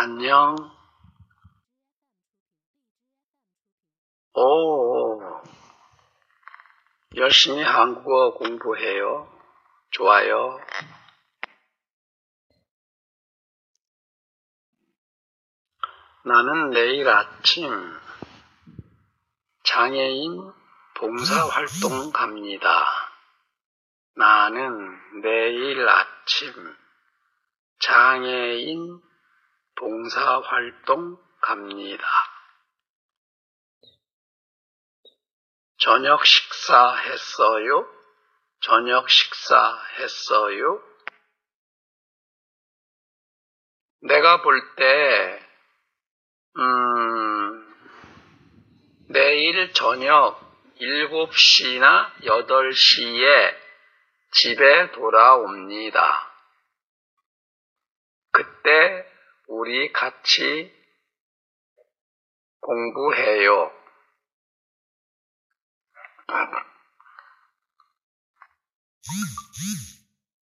안녕. 오, 열심히 한국어 공부해요. 좋아요. 나는 내일 아침 장애인 봉사활동 갑니다. 나는 내일 아침 장애인 봉사활동 갑니다. 저녁 식사 했어요? 저녁 식사 했어요? 내가 볼 때, 음, 내일 저녁 7시나 8시에 집에 돌아옵니다. 그때 우리 같이 공부해요.